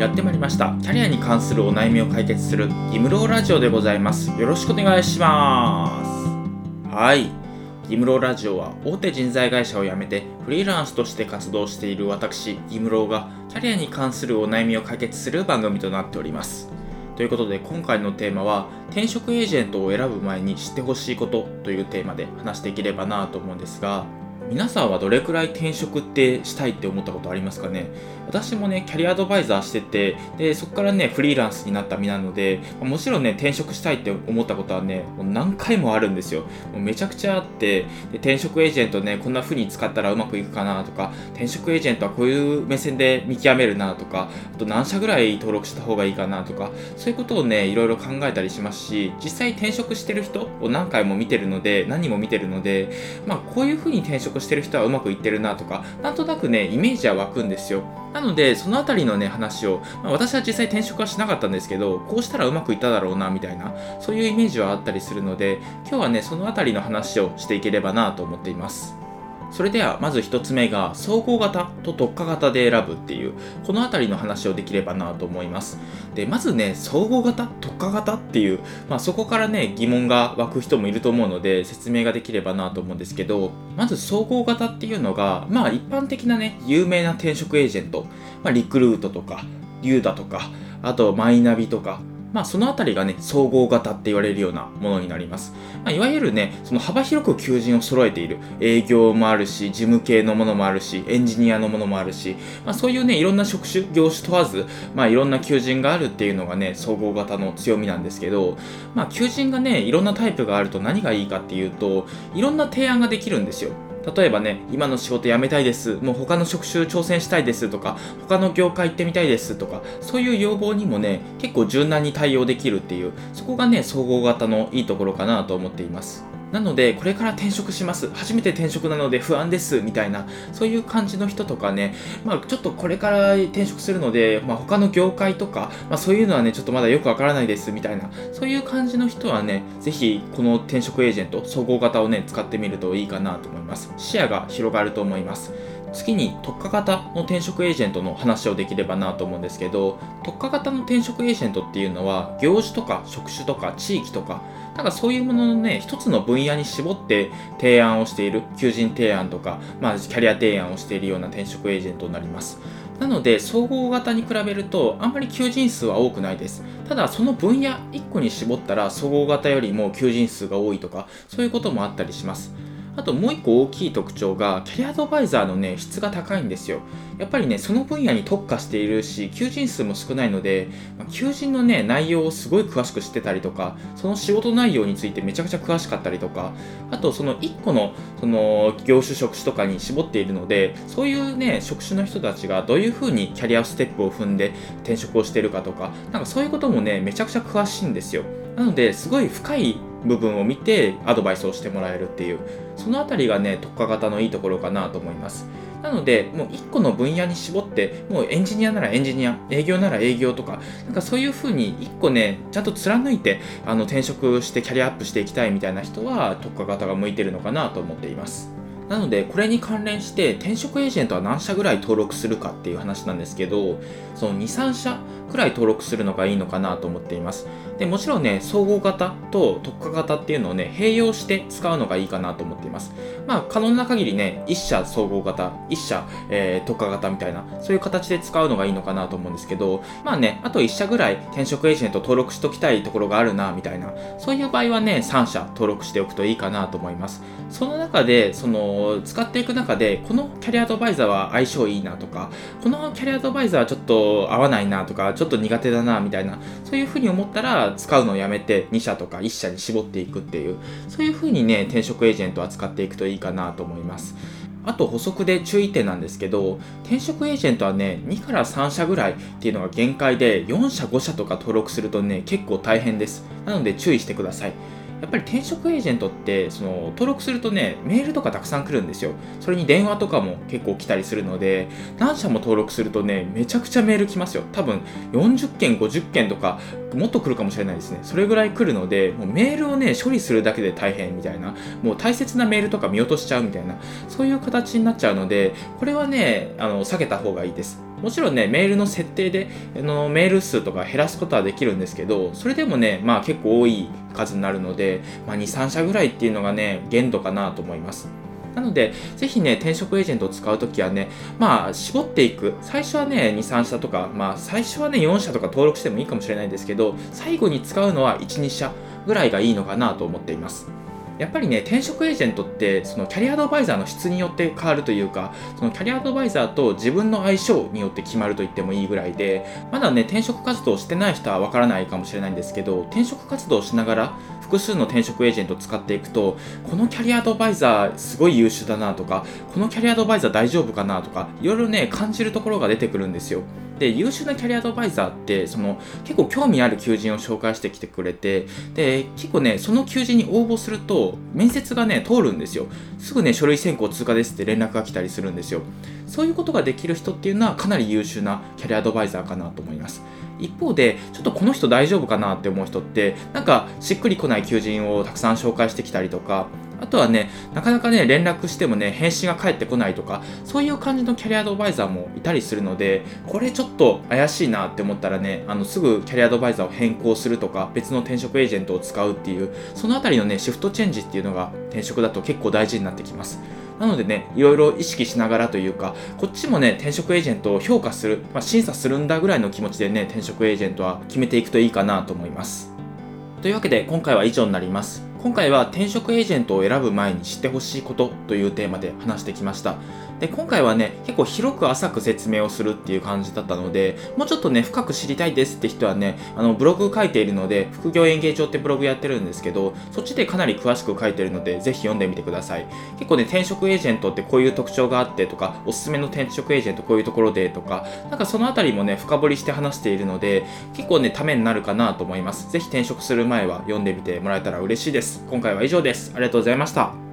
やってまいりました。キャリアに関するお悩みを解決するギムローラジオでございます。よろしくお願いします。はい。ギムローラジオは大手人材会社を辞めてフリーランスとして活動している私ギムローがキャリアに関するお悩みを解決する番組となっております。ということで今回のテーマは転職エージェントを選ぶ前に知ってほしいことというテーマで話していければなと思うんですが皆さんはどれくらい転職ってしたいって思ったことありますかね？私もね、キャリアアドバイザーしてて、で、そこからね、フリーランスになった身なので、もちろんね、転職したいって思ったことはね、もう何回もあるんですよ。もうめちゃくちゃあって、で転職エージェントね、こんな風に使ったらうまくいくかなとか、転職エージェントはこういう目線で見極めるなとか、あと何社ぐらい登録した方がいいかなとか、そういうことをね、いろいろ考えたりしますし、実際転職してる人を何回も見てるので、何人も見てるので、まあ、こういう風に転職してる人はうまくいってるなとか、なんとなくね、イメージは湧くんですよ。なので、そのあたりのね、話を、まあ、私は実際転職はしなかったんですけど、こうしたらうまくいっただろうな、みたいな、そういうイメージはあったりするので、今日はね、そのあたりの話をしていければなと思っています。それではまず1つ目が総合型と特化型で選ぶっていうこの辺りの話をできればなと思います。でまずね総合型特化型っていう、まあ、そこからね疑問が湧く人もいると思うので説明ができればなと思うんですけどまず総合型っていうのがまあ一般的なね有名な転職エージェント、まあ、リクルートとかリューダとかあとマイナビとかまあ、そのあたりがね、総合型って言われるようなものになります。まあ、いわゆるね、その幅広く求人を揃えている。営業もあるし、事務系のものもあるし、エンジニアのものもあるし、まあ、そういうね、いろんな職種、業種問わず、まあ、いろんな求人があるっていうのがね、総合型の強みなんですけど、まあ、求人がね、いろんなタイプがあると何がいいかっていうと、いろんな提案ができるんですよ。例えばね、今の仕事辞めたいです、もう他の職種挑戦したいですとか、他の業界行ってみたいですとか、そういう要望にもね、結構柔軟に対応できるっていう、そこがね、総合型のいいところかなと思っています。なので、これから転職します。初めて転職なので不安です。みたいな、そういう感じの人とかね、まあ、ちょっとこれから転職するので、まあ、他の業界とか、まあ、そういうのはね、ちょっとまだよくわからないです。みたいな、そういう感じの人はね、ぜひ、この転職エージェント、総合型をね、使ってみるといいかなと思います。視野が広がると思います。次に特化型の転職エージェントの話をできればなと思うんですけど特化型の転職エージェントっていうのは業種とか職種とか地域とかなんかそういうもののね一つの分野に絞って提案をしている求人提案とか、まあ、キャリア提案をしているような転職エージェントになります。なので総合型に比べるとあんまり求人数は多くないです。ただその分野1個に絞ったら総合型よりも求人数が多いとかそういうこともあったりします。あともう一個大きい特徴が、キャリアアドバイザーのね、質が高いんですよ。やっぱりね、その分野に特化しているし、求人数も少ないので、求人のね、内容をすごい詳しく知ってたりとか、その仕事内容についてめちゃくちゃ詳しかったりとか、あとその1個の、その、業種職種とかに絞っているので、そういうね、職種の人たちがどういうふうにキャリアステップを踏んで転職をしているかとか、なんかそういうこともね、めちゃくちゃ詳しいんですよ。なので、すごい深い部分を見てアドバイスをしてもらえるっていうそのあたりがね特化型のいいところかなと思います。なのでもう1個の分野に絞ってもうエンジニアならエンジニア営業なら営業とかなんかそういう風に1個ねちゃんと貫いてあの転職してキャリアアップしていきたいみたいな人は特化型が向いてるのかなと思っています。なのでこれに関連して転職エージェントは何社ぐらい登録するかっていう話なんですけどその23社くらい登録するのがいいのかなと思っています。でもちろんね総合型と特化型っていうのをね併用して使うのがいいかなと思っています。まあ可能な限りね1社総合型1社、えー、特化型みたいなそういう形で使うのがいいのかなと思うんですけどまあねあと1社ぐらい転職エージェント登録しときたいところがあるなみたいなそういう場合はね3社登録しておくといいかなと思います。その中でその使っていく中でこのキャリアアドバイザーは相性いいなとかこのキャリアアドバイザーはちょっと合わないなとかちょっと苦手だなみたいな。そういうふうに思ったら使うのをやめて2社とか1社に絞っていくっていう。そういうふうにね転職エージェントは使っていくといいかなと思います。あと補足で注意点なんですけど転職エージェントはね2から3社ぐらいっていうのが限界で4社5社とか登録するとね結構大変です。なので注意してください。やっぱり転職エージェントってその登録するとねメールとかたくさん来るんですよ。それに電話とかも結構来たりするので何社も登録するとねめちゃくちゃメール来ますよ。多分40件50件とかもっと来るかもしれないですね。それぐらい来るのでもうメールをね処理するだけで大変みたいな。もう大切なメールとか見落としちゃうみたいな。そういう形になっちゃうのでこれはねあの避けた方がいいです。もちろんね、メールの設定であのメール数とか減らすことはできるんですけど、それでもね、まあ結構多い数になるので、まあ、2、3社ぐらいっていうのがね、限度かなと思います。なので、ぜひね、転職エージェントを使うときはね、まあ、絞っていく。最初はね、2、3社とか、まあ、最初はね、4社とか登録してもいいかもしれないんですけど、最後に使うのは1、2社ぐらいがいいのかなと思っています。やっぱりね、転職エージェントって、そのキャリアアドバイザーの質によって変わるというか、そのキャリアアドバイザーと自分の相性によって決まると言ってもいいぐらいで、まだね、転職活動してない人はわからないかもしれないんですけど、転職活動をしながら、複数の転職エージェントを使っていくと、このキャリアアドバイザーすごい優秀だなとか、このキャリアアドバイザー大丈夫かなとか、いろいろね、感じるところが出てくるんですよ。で優秀なキャリアアドバイザーってその結構興味ある求人を紹介してきてくれてで結構ねその求人に応募すると面接がね通るんですよ。すぐね書類選考通過ですって連絡が来たりするんですよ。そういうことができる人っていうのはかなり優秀なキャリアアドバイザーかなと思います。一方でちょっとこの人大丈夫かなって思う人ってなんかしっくりこない求人をたくさん紹介してきたりとかあとはね、なかなかね、連絡してもね、返信が返ってこないとか、そういう感じのキャリアアドバイザーもいたりするので、これちょっと怪しいなって思ったらね、あのすぐキャリアアドバイザーを変更するとか、別の転職エージェントを使うっていう、そのあたりのね、シフトチェンジっていうのが転職だと結構大事になってきます。なのでね、いろいろ意識しながらというか、こっちもね、転職エージェントを評価する、まあ、審査するんだぐらいの気持ちでね、転職エージェントは決めていくといいかなと思います。というわけで、今回は以上になります。今回は転職エージェントを選ぶ前に知ってほしいことというテーマで話してきました。で、今回はね、結構広く浅く説明をするっていう感じだったので、もうちょっとね、深く知りたいですって人はね、あの、ブログ書いているので、副業演芸場ってブログやってるんですけど、そっちでかなり詳しく書いてるので、ぜひ読んでみてください。結構ね、転職エージェントってこういう特徴があってとか、おすすめの転職エージェントこういうところでとか、なんかそのあたりもね、深掘りして話しているので、結構ね、ためになるかなと思います。ぜひ転職する前は読んでみてもらえたら嬉しいです。今回は以上です。ありがとうございました。